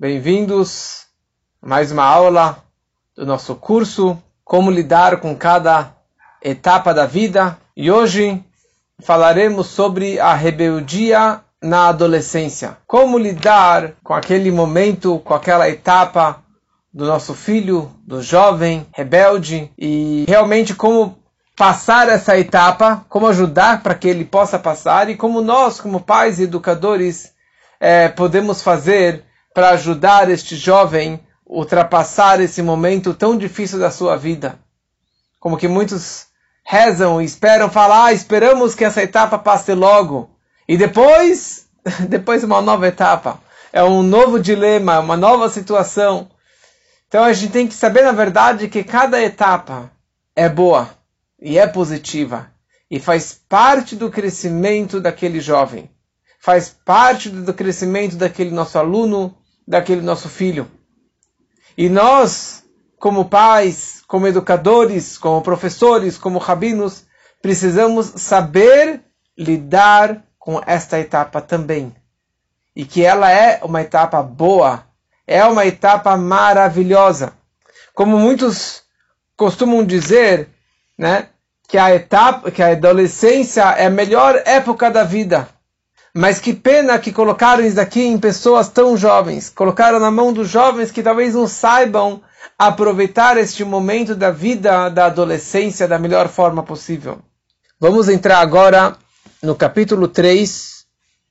Bem-vindos a mais uma aula do nosso curso Como lidar com cada etapa da vida. E hoje falaremos sobre a rebeldia na adolescência. Como lidar com aquele momento, com aquela etapa do nosso filho, do jovem rebelde e realmente como passar essa etapa, como ajudar para que ele possa passar e como nós, como pais e educadores, é, podemos fazer para ajudar este jovem a ultrapassar esse momento tão difícil da sua vida. Como que muitos rezam e esperam falar, ah, esperamos que essa etapa passe logo. E depois, depois uma nova etapa. É um novo dilema, uma nova situação. Então a gente tem que saber, na verdade, que cada etapa é boa e é positiva e faz parte do crescimento daquele jovem, faz parte do crescimento daquele nosso aluno, daquele nosso filho. E nós, como pais, como educadores, como professores, como rabinos, precisamos saber lidar com esta etapa também. E que ela é uma etapa boa, é uma etapa maravilhosa. Como muitos costumam dizer, né? Que a etapa, que a adolescência é a melhor época da vida. Mas que pena que colocaram isso aqui em pessoas tão jovens. Colocaram na mão dos jovens que talvez não saibam aproveitar este momento da vida da adolescência da melhor forma possível. Vamos entrar agora no capítulo 3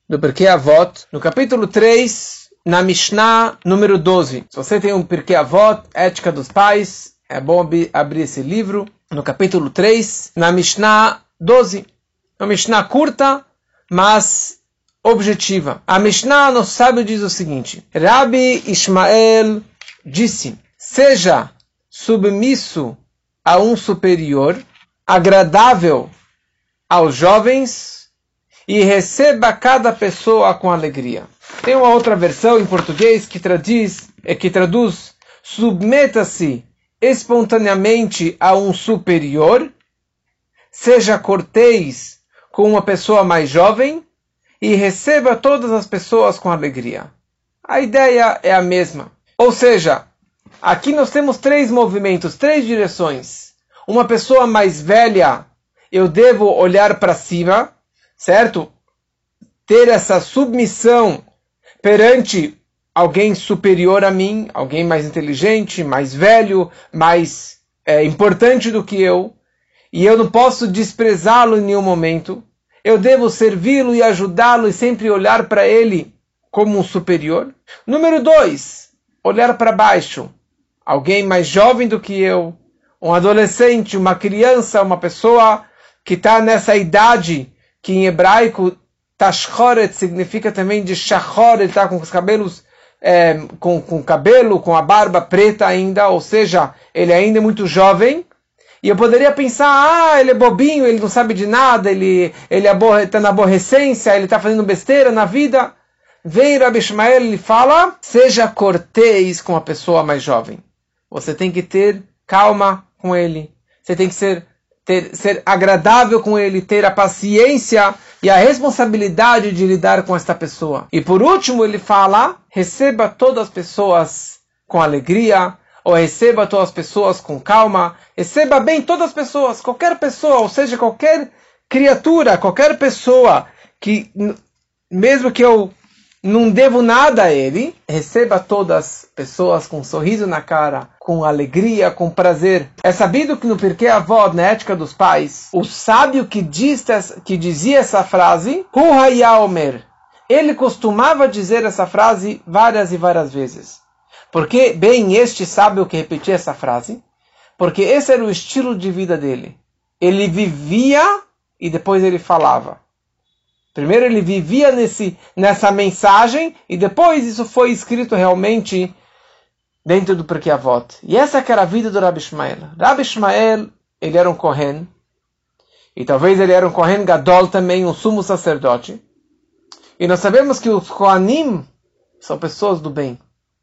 do Porquê Avot. No capítulo 3, na Mishnah número 12. Se você tem um Porquê Avot, Ética dos Pais, é bom abrir esse livro no capítulo 3, na Mishnah 12. Uma Mishnah curta, mas objetiva. A Mishnah, nosso sábio, diz o seguinte: Rabi Ismael disse: seja submisso a um superior, agradável aos jovens e receba cada pessoa com alegria. Tem uma outra versão em português que traduz, é que traduz submeta-se espontaneamente a um superior, seja cortês com uma pessoa mais jovem e receba todas as pessoas com alegria. A ideia é a mesma. Ou seja, aqui nós temos três movimentos, três direções. Uma pessoa mais velha, eu devo olhar para cima, certo? Ter essa submissão perante alguém superior a mim, alguém mais inteligente, mais velho, mais é, importante do que eu, e eu não posso desprezá-lo em nenhum momento. Eu devo servi-lo e ajudá-lo e sempre olhar para ele como um superior. Número dois, olhar para baixo. Alguém mais jovem do que eu, um adolescente, uma criança, uma pessoa que está nessa idade que em hebraico tashchoret significa também de shachor, ele está com os cabelos é, com, com cabelo, com a barba preta ainda, ou seja, ele ainda é muito jovem. E eu poderia pensar, ah, ele é bobinho, ele não sabe de nada, ele ele está na aborrecência, ele está fazendo besteira na vida. Vem Rabi Ishmael e fala, seja cortês com a pessoa mais jovem. Você tem que ter calma com ele. Você tem que ser, ter, ser agradável com ele, ter a paciência e a responsabilidade de lidar com esta pessoa. E por último, ele fala: receba todas as pessoas com alegria, ou receba todas as pessoas com calma, receba bem todas as pessoas, qualquer pessoa, ou seja, qualquer criatura, qualquer pessoa que, mesmo que eu não devo nada a ele, receba todas as pessoas com um sorriso na cara, com alegria, com prazer. É sabido que no Porquê Avó, na ética dos pais, o sábio que, diz, que dizia essa frase, Huhayaomer, ele costumava dizer essa frase várias e várias vezes. Porque, bem, este sábio que repetia essa frase, porque esse era o estilo de vida dele. Ele vivia e depois ele falava. Primeiro ele vivia nesse, nessa mensagem e depois isso foi escrito realmente dentro do Avot. E essa que era a vida do Rabbi Ishmael. Rabbi Ishmael, ele era um Kohen. E talvez ele era um Kohen Gadol também, um sumo sacerdote. E nós sabemos que os Kohanim são pessoas do bem.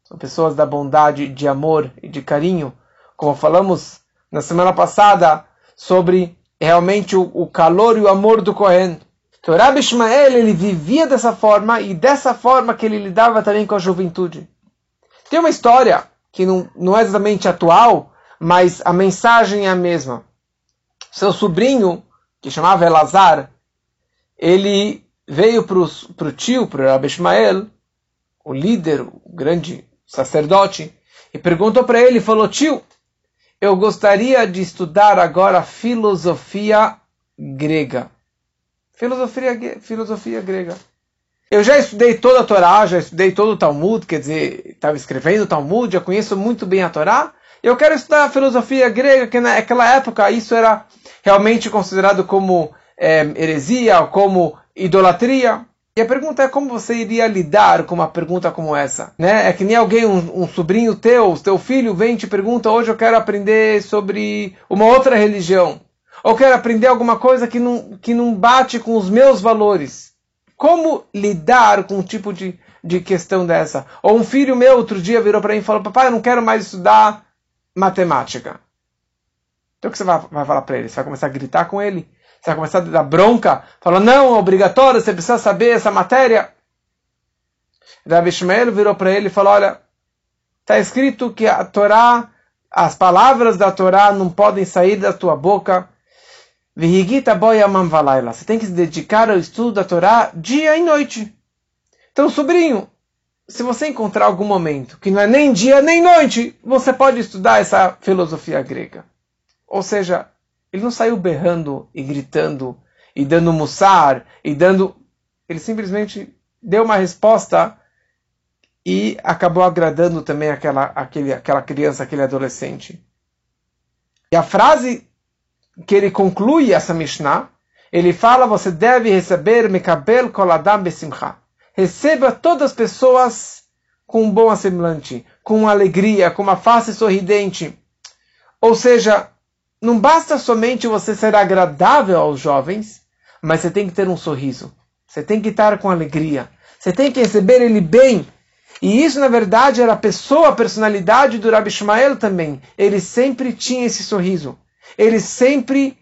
São pessoas da bondade, de amor e de carinho. Como falamos na semana passada sobre realmente o, o calor e o amor do Kohen. Então, Rabbi Ishmael, ele vivia dessa forma e dessa forma que ele lidava também com a juventude. Tem uma história que não, não é exatamente atual, mas a mensagem é a mesma. Seu sobrinho, que chamava Elazar, ele veio para o tio, para o Rabbi Ishmael, o líder, o grande sacerdote, e perguntou para ele, falou, tio, eu gostaria de estudar agora filosofia grega. Filosofia, filosofia grega. Eu já estudei toda a Torá, já estudei todo o Talmud, quer dizer, estava escrevendo o Talmud, já conheço muito bem a Torá. Eu quero estudar a filosofia grega, que naquela época isso era realmente considerado como é, heresia, como idolatria. E a pergunta é como você iria lidar com uma pergunta como essa? Né? É que nem alguém, um, um sobrinho teu, teu filho, vem e te pergunta, hoje eu quero aprender sobre uma outra religião. Ou quero aprender alguma coisa que não, que não bate com os meus valores. Como lidar com um tipo de, de questão dessa? Ou um filho meu outro dia virou para mim e falou, papai, eu não quero mais estudar matemática. Então o que você vai, vai falar para ele? Você vai começar a gritar com ele? Você vai começar a dar bronca, falando, não, é obrigatório, você precisa saber essa matéria. Rabi Ishmael virou para ele e falou, olha, está escrito que a Torá, as palavras da Torá não podem sair da tua boca. Você tem que se dedicar ao estudo da Torá dia e noite. Então, sobrinho, se você encontrar algum momento que não é nem dia nem noite, você pode estudar essa filosofia grega. Ou seja, ele não saiu berrando e gritando e dando mussar e dando. Ele simplesmente deu uma resposta e acabou agradando também aquela, aquele, aquela criança, aquele adolescente. E a frase que ele conclui essa Mishnah, ele fala: você deve receber Mekabel Koladam Besimcha. Receba todas as pessoas com um bom semblante, com alegria, com uma face sorridente. Ou seja, não basta somente você ser agradável aos jovens, mas você tem que ter um sorriso. Você tem que estar com alegria. Você tem que receber ele bem. E isso, na verdade, era a pessoa, a personalidade do Rabi Ishmael também. Ele sempre tinha esse sorriso. Ele sempre,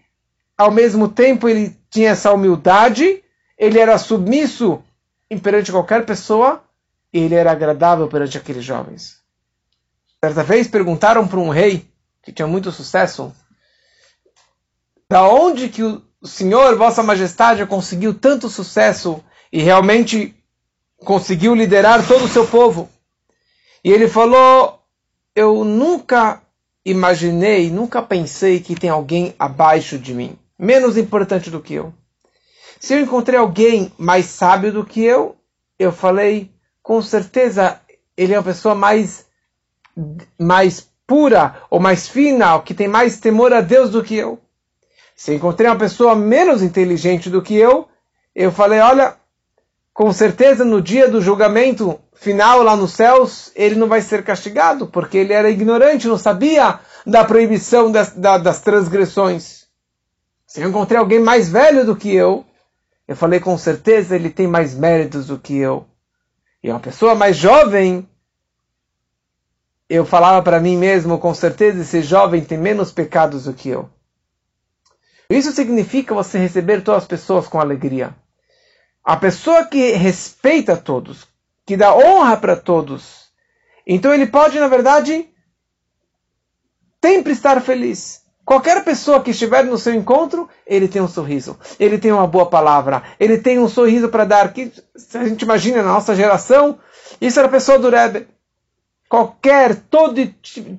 ao mesmo tempo, ele tinha essa humildade. Ele era submisso perante qualquer pessoa. E ele era agradável perante aqueles jovens. Certa vez perguntaram para um rei que tinha muito sucesso da onde que o Senhor, Vossa Majestade, conseguiu tanto sucesso e realmente conseguiu liderar todo o seu povo? E ele falou: Eu nunca imaginei, nunca pensei que tem alguém abaixo de mim, menos importante do que eu. Se eu encontrei alguém mais sábio do que eu, eu falei, com certeza ele é uma pessoa mais mais pura ou mais fina, que tem mais temor a Deus do que eu. Se encontrei uma pessoa menos inteligente do que eu, eu falei, olha, com certeza no dia do julgamento final lá nos céus, ele não vai ser castigado, porque ele era ignorante, não sabia da proibição das, das transgressões. Se eu encontrei alguém mais velho do que eu, eu falei, com certeza ele tem mais méritos do que eu. E uma pessoa mais jovem, eu falava para mim mesmo, com certeza esse jovem tem menos pecados do que eu. Isso significa você receber todas as pessoas com alegria. A pessoa que respeita todos, que dá honra para todos, então ele pode, na verdade, sempre estar feliz. Qualquer pessoa que estiver no seu encontro, ele tem um sorriso, ele tem uma boa palavra, ele tem um sorriso para dar. Que, se a gente imagina na nossa geração, isso era a pessoa do Rebbe. Qualquer, todo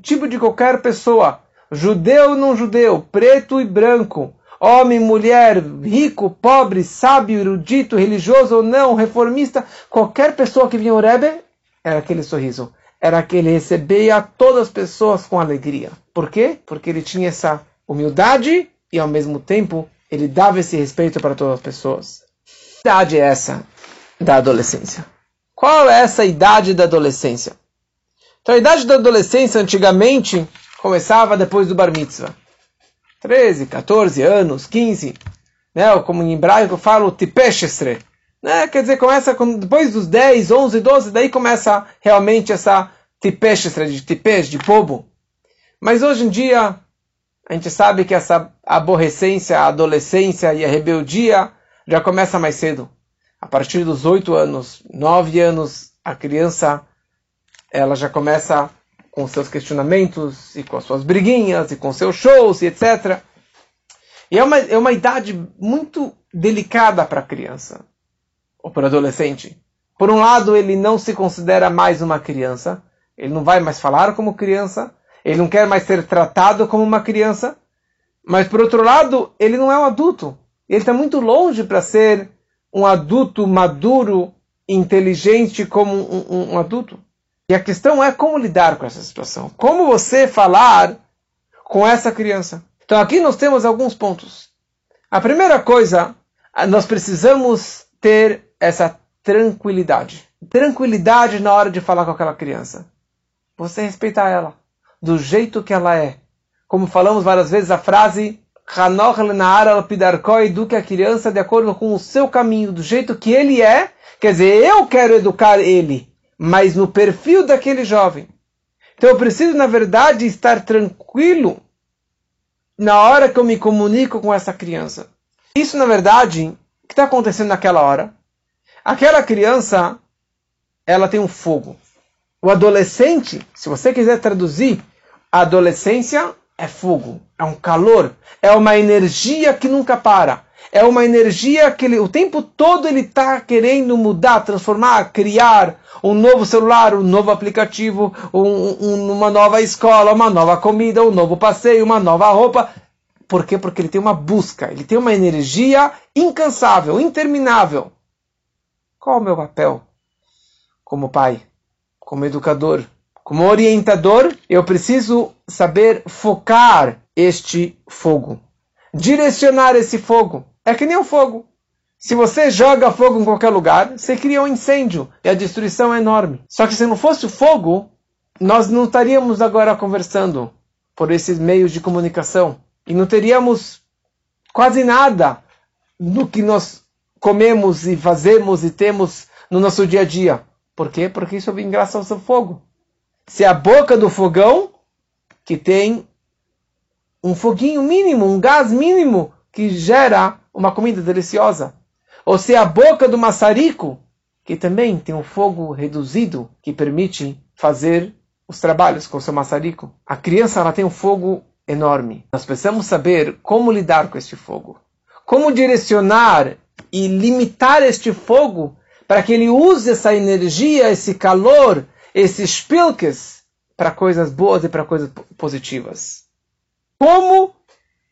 tipo de qualquer pessoa, judeu ou não judeu, preto e branco, homem, mulher, rico, pobre, sábio, erudito, religioso ou não, reformista, qualquer pessoa que vinha ao Rebbe, era aquele sorriso. Era que ele recebia todas as pessoas com alegria. Por quê? Porque ele tinha essa humildade e ao mesmo tempo ele dava esse respeito para todas as pessoas. Que idade é essa da adolescência? Qual é essa idade da adolescência? Então a idade da adolescência antigamente começava depois do bar mitzvah. 13, 14 anos, 15, né? como em hebraico eu falo tipeshestre, né? quer dizer, começa com, depois dos 10, 11, 12, daí começa realmente essa tipeshestre, de tipesh, de bobo. Mas hoje em dia, a gente sabe que essa aborrecência, a adolescência e a rebeldia já começa mais cedo. A partir dos 8 anos, 9 anos, a criança ela já começa com seus questionamentos e com as suas briguinhas e com seus shows e etc. E é uma, é uma idade muito delicada para a criança ou para o adolescente. Por um lado, ele não se considera mais uma criança, ele não vai mais falar como criança, ele não quer mais ser tratado como uma criança, mas por outro lado, ele não é um adulto. Ele está muito longe para ser um adulto maduro, inteligente como um, um, um adulto. E a questão é como lidar com essa situação. Como você falar com essa criança. Então aqui nós temos alguns pontos. A primeira coisa, nós precisamos ter essa tranquilidade. Tranquilidade na hora de falar com aquela criança. Você respeitar ela do jeito que ela é. Como falamos várias vezes a frase eduque a criança de acordo com o seu caminho, do jeito que ele é. Quer dizer, eu quero educar ele mas no perfil daquele jovem. Então eu preciso, na verdade, estar tranquilo na hora que eu me comunico com essa criança. Isso, na verdade, o que está acontecendo naquela hora? Aquela criança, ela tem um fogo. O adolescente, se você quiser traduzir, a adolescência é fogo, é um calor, é uma energia que nunca para é uma energia que ele, o tempo todo ele está querendo mudar, transformar, criar um novo celular, um novo aplicativo, um, um, uma nova escola, uma nova comida, um novo passeio, uma nova roupa. Por quê? Porque ele tem uma busca, ele tem uma energia incansável, interminável. Qual o meu papel como pai, como educador, como orientador? Eu preciso saber focar este fogo, direcionar esse fogo. É que nem o fogo. Se você joga fogo em qualquer lugar, você cria um incêndio e a destruição é enorme. Só que se não fosse o fogo, nós não estaríamos agora conversando por esses meios de comunicação e não teríamos quase nada do que nós comemos e fazemos e temos no nosso dia a dia. Por quê? Porque isso vem graças ao fogo. Se a boca do fogão, que tem um foguinho mínimo, um gás mínimo, que gera uma comida deliciosa. Ou se a boca do maçarico, que também tem um fogo reduzido que permite fazer os trabalhos com o seu maçarico. A criança ela tem um fogo enorme. Nós precisamos saber como lidar com este fogo. Como direcionar e limitar este fogo para que ele use essa energia, esse calor, esses pilkes para coisas boas e para coisas positivas. Como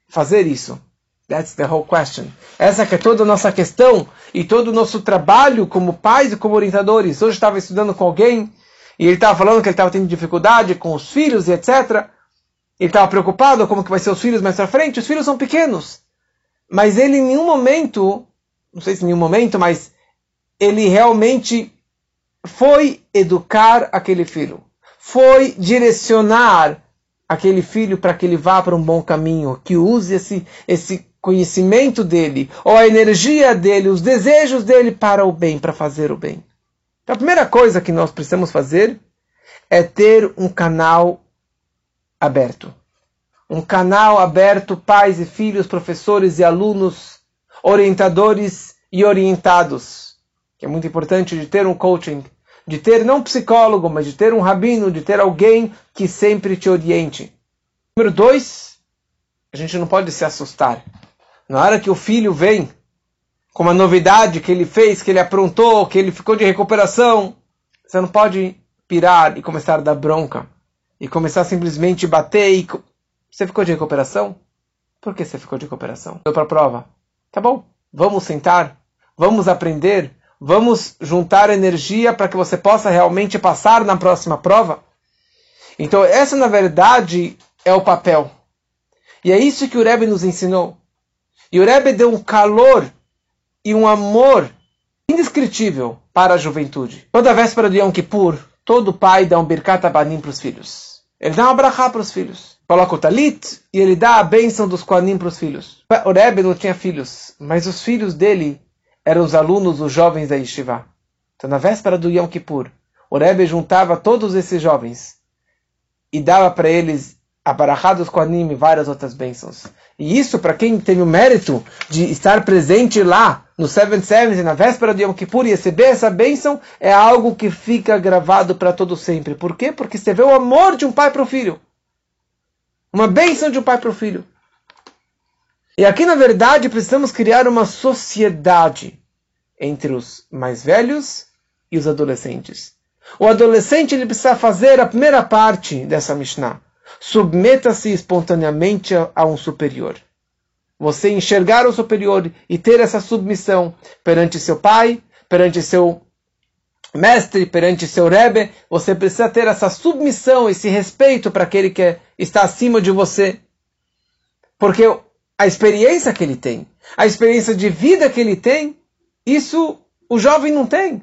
fazer isso? That's the whole question. Essa que é toda a nossa questão e todo o nosso trabalho como pais e como orientadores. Hoje estava estudando com alguém e ele estava falando que ele estava tendo dificuldade com os filhos e etc. Ele estava preocupado como que vai ser os filhos mais para frente. Os filhos são pequenos. Mas ele em nenhum momento, não sei se em nenhum momento, mas ele realmente foi educar aquele filho. Foi direcionar aquele filho para que ele vá para um bom caminho, que use esse, esse conhecimento dele, ou a energia dele, os desejos dele para o bem, para fazer o bem. Então, a primeira coisa que nós precisamos fazer é ter um canal aberto. Um canal aberto, pais e filhos, professores e alunos, orientadores e orientados. Que é muito importante de ter um coaching, de ter não psicólogo, mas de ter um rabino, de ter alguém que sempre te oriente. Número dois, a gente não pode se assustar. Na hora que o filho vem com uma novidade que ele fez, que ele aprontou, que ele ficou de recuperação, você não pode pirar e começar a dar bronca e começar a simplesmente bater e você ficou de recuperação? Por que você ficou de recuperação? Deu para prova. Tá bom, vamos sentar, vamos aprender, vamos juntar energia para que você possa realmente passar na próxima prova. Então, essa na verdade é o papel. E é isso que o Rebbe nos ensinou. E o Rebbe deu um calor e um amor indescritível para a juventude. Toda véspera de Yom Kippur, todo pai dá um birkat abanim para os filhos. Ele dá um abrahá para os filhos. Coloca o talit e ele dá a bênção dos koanim para os filhos. O Rebbe não tinha filhos, mas os filhos dele eram os alunos, os jovens da Yeshiva. Então, na véspera do Yom Kippur, o Rebbe juntava todos esses jovens e dava para eles a barahá dos Koanim e várias outras bênçãos. E isso, para quem teve o mérito de estar presente lá no Seven Sevens, na véspera de Yom Kippur, e receber essa bênção, é algo que fica gravado para todo sempre. Por quê? Porque você vê o amor de um pai para o filho. Uma bênção de um pai para o filho. E aqui, na verdade, precisamos criar uma sociedade entre os mais velhos e os adolescentes. O adolescente ele precisa fazer a primeira parte dessa Mishnah submeta-se espontaneamente a um superior. Você enxergar o superior e ter essa submissão perante seu pai, perante seu mestre, perante seu rebe, você precisa ter essa submissão, esse respeito para aquele que está acima de você. Porque a experiência que ele tem, a experiência de vida que ele tem, isso o jovem não tem.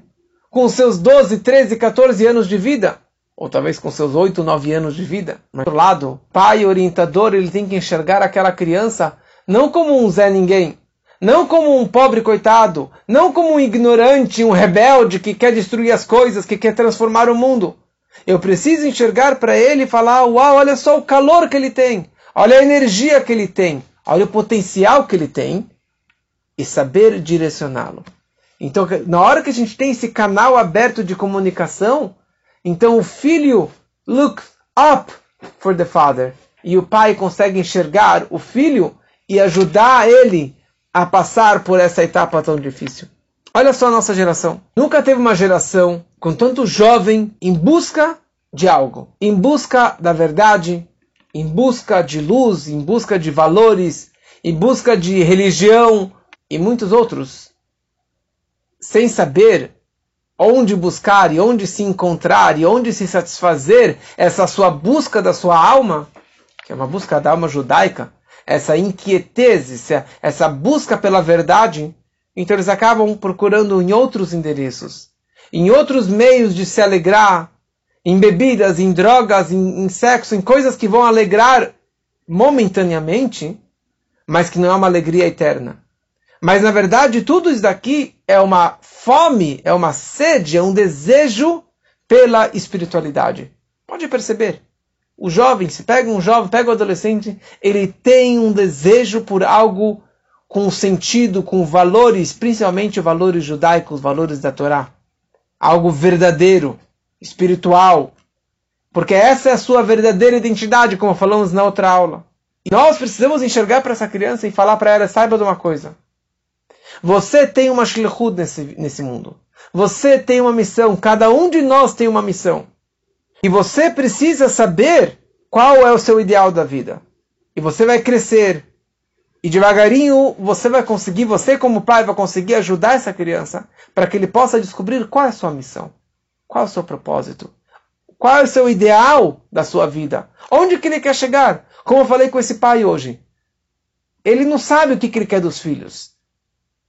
Com seus 12, 13, 14 anos de vida ou talvez com seus 8, 9 anos de vida. Mas, do lado, pai orientador, ele tem que enxergar aquela criança não como um Zé Ninguém, não como um pobre coitado, não como um ignorante, um rebelde que quer destruir as coisas, que quer transformar o mundo. Eu preciso enxergar para ele e falar: Uau, olha só o calor que ele tem, olha a energia que ele tem, olha o potencial que ele tem, e saber direcioná-lo. Então, na hora que a gente tem esse canal aberto de comunicação, então o filho look up for the father e o pai consegue enxergar o filho e ajudar ele a passar por essa etapa tão difícil. Olha só a nossa geração. Nunca teve uma geração com tanto jovem em busca de algo, em busca da verdade, em busca de luz, em busca de valores, em busca de religião e muitos outros, sem saber onde buscar e onde se encontrar e onde se satisfazer essa sua busca da sua alma, que é uma busca da alma judaica, essa inquietez, essa busca pela verdade, então eles acabam procurando em outros endereços, em outros meios de se alegrar, em bebidas, em drogas, em, em sexo, em coisas que vão alegrar momentaneamente, mas que não é uma alegria eterna. Mas na verdade, tudo isso daqui é uma fome, é uma sede, é um desejo pela espiritualidade. Pode perceber. O jovem, se pega um jovem, pega um adolescente, ele tem um desejo por algo com sentido, com valores, principalmente valores judaicos, valores da Torá. Algo verdadeiro, espiritual. Porque essa é a sua verdadeira identidade, como falamos na outra aula. E nós precisamos enxergar para essa criança e falar para ela: saiba de uma coisa. Você tem uma shlichut nesse, nesse mundo. Você tem uma missão. Cada um de nós tem uma missão. E você precisa saber qual é o seu ideal da vida. E você vai crescer. E devagarinho você vai conseguir, você como pai vai conseguir ajudar essa criança para que ele possa descobrir qual é a sua missão. Qual é o seu propósito. Qual é o seu ideal da sua vida. Onde que ele quer chegar. Como eu falei com esse pai hoje. Ele não sabe o que, que ele quer dos filhos.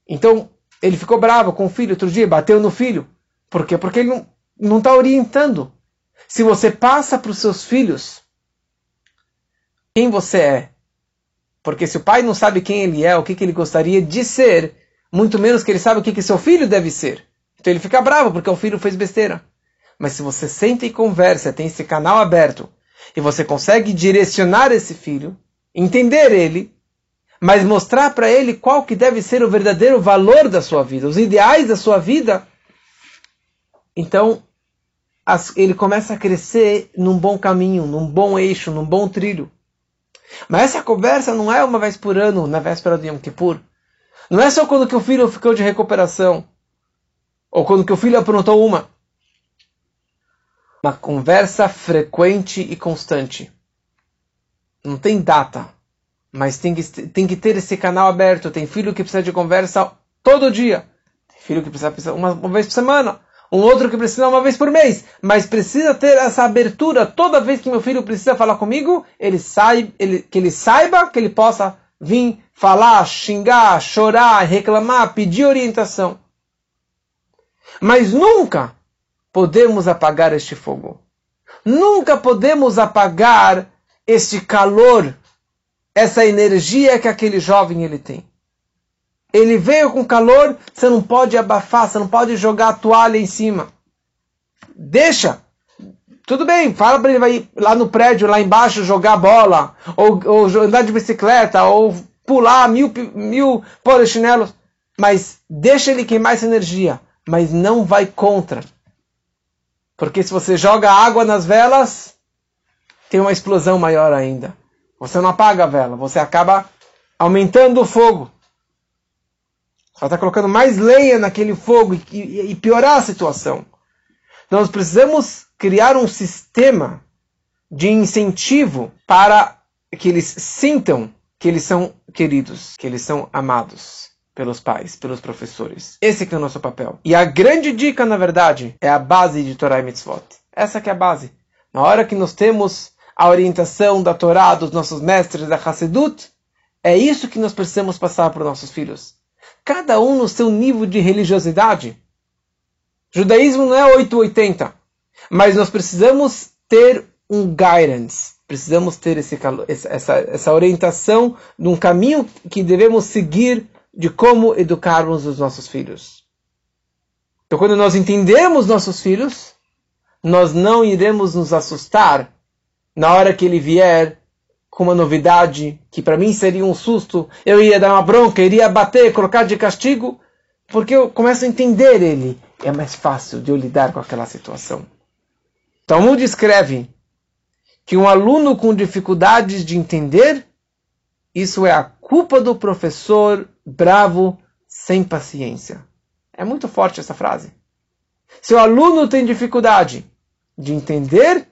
Então, ele ficou bravo com o filho outro dia, bateu no filho. Por quê? Porque ele não está orientando. Se você passa para os seus filhos quem você é, porque se o pai não sabe quem ele é, o que, que ele gostaria de ser, muito menos que ele sabe o que, que seu filho deve ser. Então ele fica bravo porque o filho fez besteira. Mas se você senta e conversa, tem esse canal aberto, e você consegue direcionar esse filho, entender ele, mas mostrar para ele qual que deve ser o verdadeiro valor da sua vida, os ideais da sua vida, então as, ele começa a crescer num bom caminho, num bom eixo, num bom trilho. Mas essa conversa não é uma vez por ano, na véspera do Yom Kippur. Não é só quando que o filho ficou de recuperação, ou quando que o filho aprontou uma. Uma conversa frequente e constante. Não tem data mas tem que, tem que ter esse canal aberto. Tem filho que precisa de conversa todo dia. Tem filho que precisa uma, uma vez por semana. Um outro que precisa uma vez por mês. Mas precisa ter essa abertura. Toda vez que meu filho precisa falar comigo, ele sai, ele, que ele saiba que ele possa vir falar, xingar, chorar, reclamar, pedir orientação. Mas nunca podemos apagar este fogo. Nunca podemos apagar este calor essa energia que aquele jovem ele tem. Ele veio com calor, você não pode abafar, você não pode jogar a toalha em cima. Deixa. tudo bem, fala para ele vai lá no prédio, lá embaixo, jogar bola, ou, ou andar de bicicleta, ou pular mil, mil polichinelos, mas deixa ele queimar essa energia, mas não vai contra. Porque se você joga água nas velas, tem uma explosão maior ainda. Você não apaga a vela, você acaba aumentando o fogo. Você está colocando mais lenha naquele fogo e, e, e piorar a situação. Nós precisamos criar um sistema de incentivo para que eles sintam que eles são queridos, que eles são amados pelos pais, pelos professores. Esse é o nosso papel. E a grande dica, na verdade, é a base de Torah e Mitzvot. Essa que é a base. Na hora que nós temos a orientação da Torá, dos nossos mestres da Hassedut, é isso que nós precisamos passar para os nossos filhos. Cada um no seu nível de religiosidade. Judaísmo não é 880, mas nós precisamos ter um guidance, precisamos ter esse, essa, essa orientação de um caminho que devemos seguir de como educarmos os nossos filhos. Então, quando nós entendermos nossos filhos, nós não iremos nos assustar na hora que ele vier com uma novidade que para mim seria um susto, eu ia dar uma bronca, iria bater, colocar de castigo, porque eu começo a entender ele. É mais fácil de eu lidar com aquela situação. Talmud escreve que um aluno com dificuldades de entender, isso é a culpa do professor bravo, sem paciência. É muito forte essa frase. Se o aluno tem dificuldade de entender,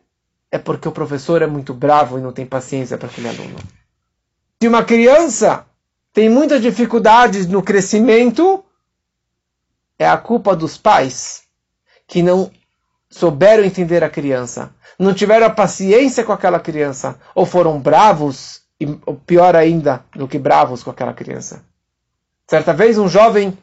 é porque o professor é muito bravo e não tem paciência para aquele aluno. Se uma criança tem muitas dificuldades no crescimento, é a culpa dos pais que não souberam entender a criança, não tiveram a paciência com aquela criança, ou foram bravos, e pior ainda do que bravos com aquela criança. Certa vez um jovem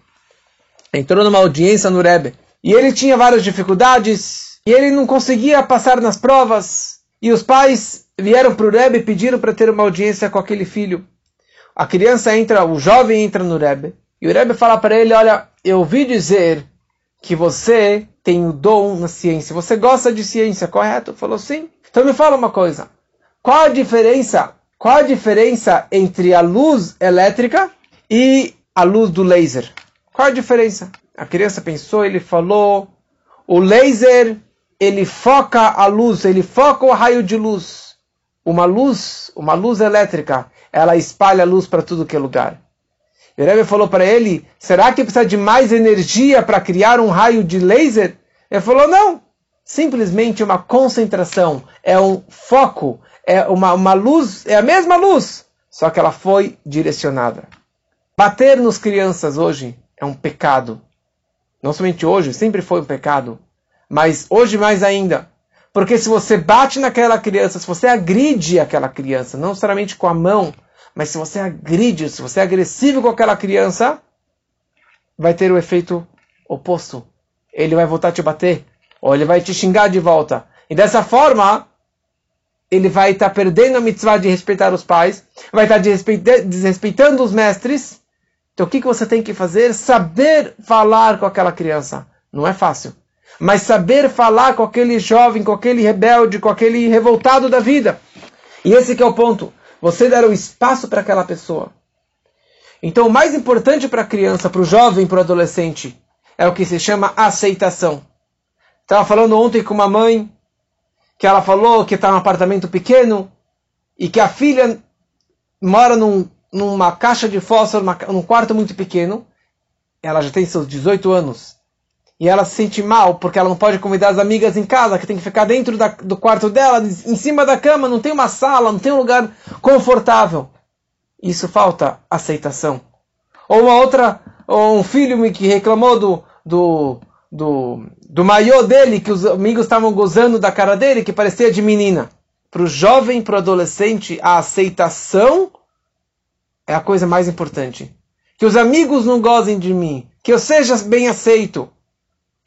entrou numa audiência no Rebbe e ele tinha várias dificuldades e ele não conseguia passar nas provas. E os pais vieram para o Rebbe e pediram para ter uma audiência com aquele filho. A criança entra, o jovem entra no Rebbe e o Rebbe fala para ele: Olha, eu ouvi dizer que você tem o dom na ciência. Você gosta de ciência, correto? Falou sim. Então me fala uma coisa. Qual a diferença? Qual a diferença entre a luz elétrica e a luz do laser? Qual a diferença? A criança pensou, ele falou: o laser ele foca a luz, ele foca o raio de luz. Uma luz, uma luz elétrica, ela espalha luz para tudo que é lugar. E Rebbe falou para ele: será que precisa de mais energia para criar um raio de laser? Ele falou: não. Simplesmente uma concentração, é um foco, é uma, uma luz, é a mesma luz, só que ela foi direcionada. Bater nos crianças hoje é um pecado. Não somente hoje, sempre foi um pecado, mas hoje mais ainda. Porque se você bate naquela criança, se você agride aquela criança, não necessariamente com a mão, mas se você agride, se você é agressivo com aquela criança, vai ter o efeito oposto. Ele vai voltar a te bater, ou ele vai te xingar de volta. E dessa forma, ele vai estar tá perdendo a mitzvah de respeitar os pais, vai estar tá desrespeitando os mestres. Então o que, que você tem que fazer? Saber falar com aquela criança. Não é fácil. Mas saber falar com aquele jovem, com aquele rebelde, com aquele revoltado da vida. E esse é o ponto. Você dar o espaço para aquela pessoa. Então, o mais importante para a criança, para o jovem, para o adolescente, é o que se chama aceitação. Estava falando ontem com uma mãe que ela falou que está num apartamento pequeno e que a filha mora num, numa caixa de fósforo, num quarto muito pequeno. Ela já tem seus 18 anos e ela se sente mal porque ela não pode convidar as amigas em casa, que tem que ficar dentro da, do quarto dela, em cima da cama, não tem uma sala, não tem um lugar confortável. Isso falta aceitação. Ou uma outra, ou um filho que reclamou do, do, do, do maiô dele, que os amigos estavam gozando da cara dele, que parecia de menina. Para o jovem, para o adolescente, a aceitação é a coisa mais importante. Que os amigos não gozem de mim, que eu seja bem aceito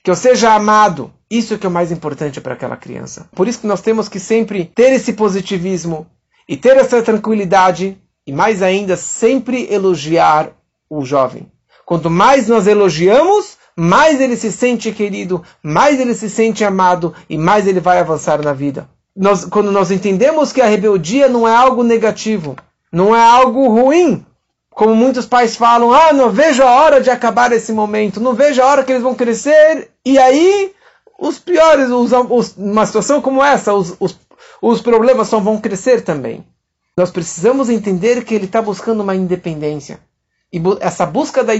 que eu seja amado. Isso é que é o mais importante para aquela criança. Por isso que nós temos que sempre ter esse positivismo e ter essa tranquilidade e mais ainda sempre elogiar o jovem. Quanto mais nós elogiamos, mais ele se sente querido, mais ele se sente amado e mais ele vai avançar na vida. Nós, quando nós entendemos que a rebeldia não é algo negativo, não é algo ruim, como muitos pais falam, ah, não vejo a hora de acabar esse momento, não vejo a hora que eles vão crescer, e aí os piores, os, os, uma situação como essa, os, os, os problemas só vão crescer também. Nós precisamos entender que ele está buscando uma independência. E essa busca da,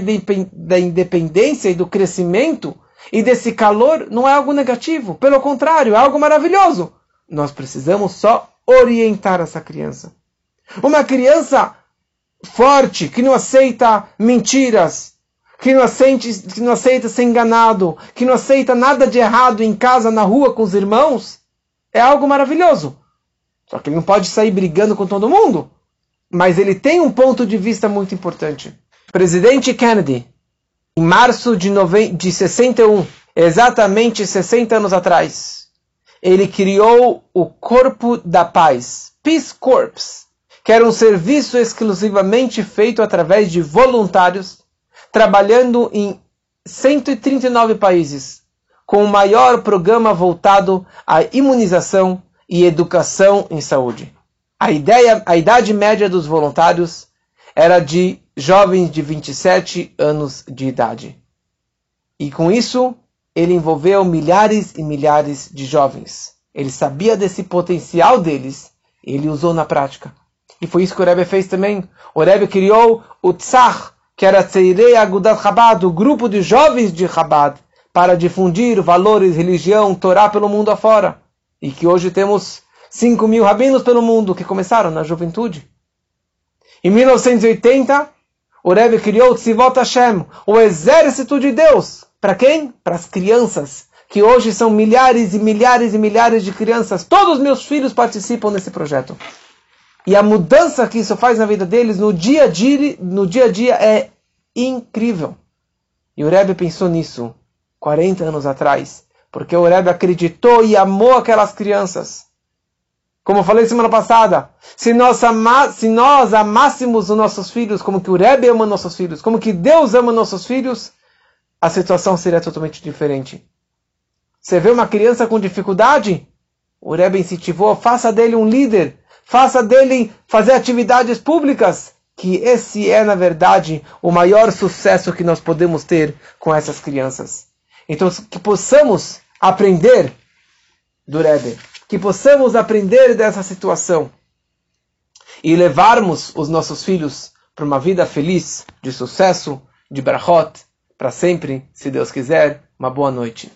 da independência e do crescimento e desse calor não é algo negativo. Pelo contrário, é algo maravilhoso. Nós precisamos só orientar essa criança. Uma criança forte, que não aceita mentiras, que não, aceita, que não aceita ser enganado, que não aceita nada de errado em casa, na rua, com os irmãos, é algo maravilhoso. Só que ele não pode sair brigando com todo mundo. Mas ele tem um ponto de vista muito importante. Presidente Kennedy, em março de, de 61, exatamente 60 anos atrás, ele criou o Corpo da Paz, Peace Corps, que era um serviço exclusivamente feito através de voluntários, trabalhando em 139 países, com o maior programa voltado à imunização e educação em saúde. A, ideia, a idade média dos voluntários era de jovens de 27 anos de idade. E com isso, ele envolveu milhares e milhares de jovens. Ele sabia desse potencial deles, ele usou na prática. E foi isso que o Rebbe fez também. O Rebbe criou o Tzach, que era Tzeirei Agudat Chabad, o grupo de jovens de Chabad, para difundir valores, religião, Torá pelo mundo afora e que hoje temos 5 mil rabinos pelo mundo que começaram na juventude. Em 1980, o Rebbe criou o Tzivot Hashem, o exército de Deus. Para quem? Para as crianças, que hoje são milhares e milhares e milhares de crianças. Todos os meus filhos participam desse projeto. E a mudança que isso faz na vida deles no dia a dia, no dia a dia é incrível. E o Rebbe pensou nisso 40 anos atrás porque o Rebbe acreditou e amou aquelas crianças. Como eu falei semana passada, se nós, ama, se nós amássemos os nossos filhos como que o Rebbe ama nossos filhos, como que Deus ama nossos filhos, a situação seria totalmente diferente. Você vê uma criança com dificuldade? O Rebbe incentivou, faça dele um líder, faça dele fazer atividades públicas, que esse é, na verdade, o maior sucesso que nós podemos ter com essas crianças. Então, que possamos aprender do Rebbe, que possamos aprender dessa situação e levarmos os nossos filhos para uma vida feliz, de sucesso, de brachot, para sempre, se Deus quiser. Uma boa noite.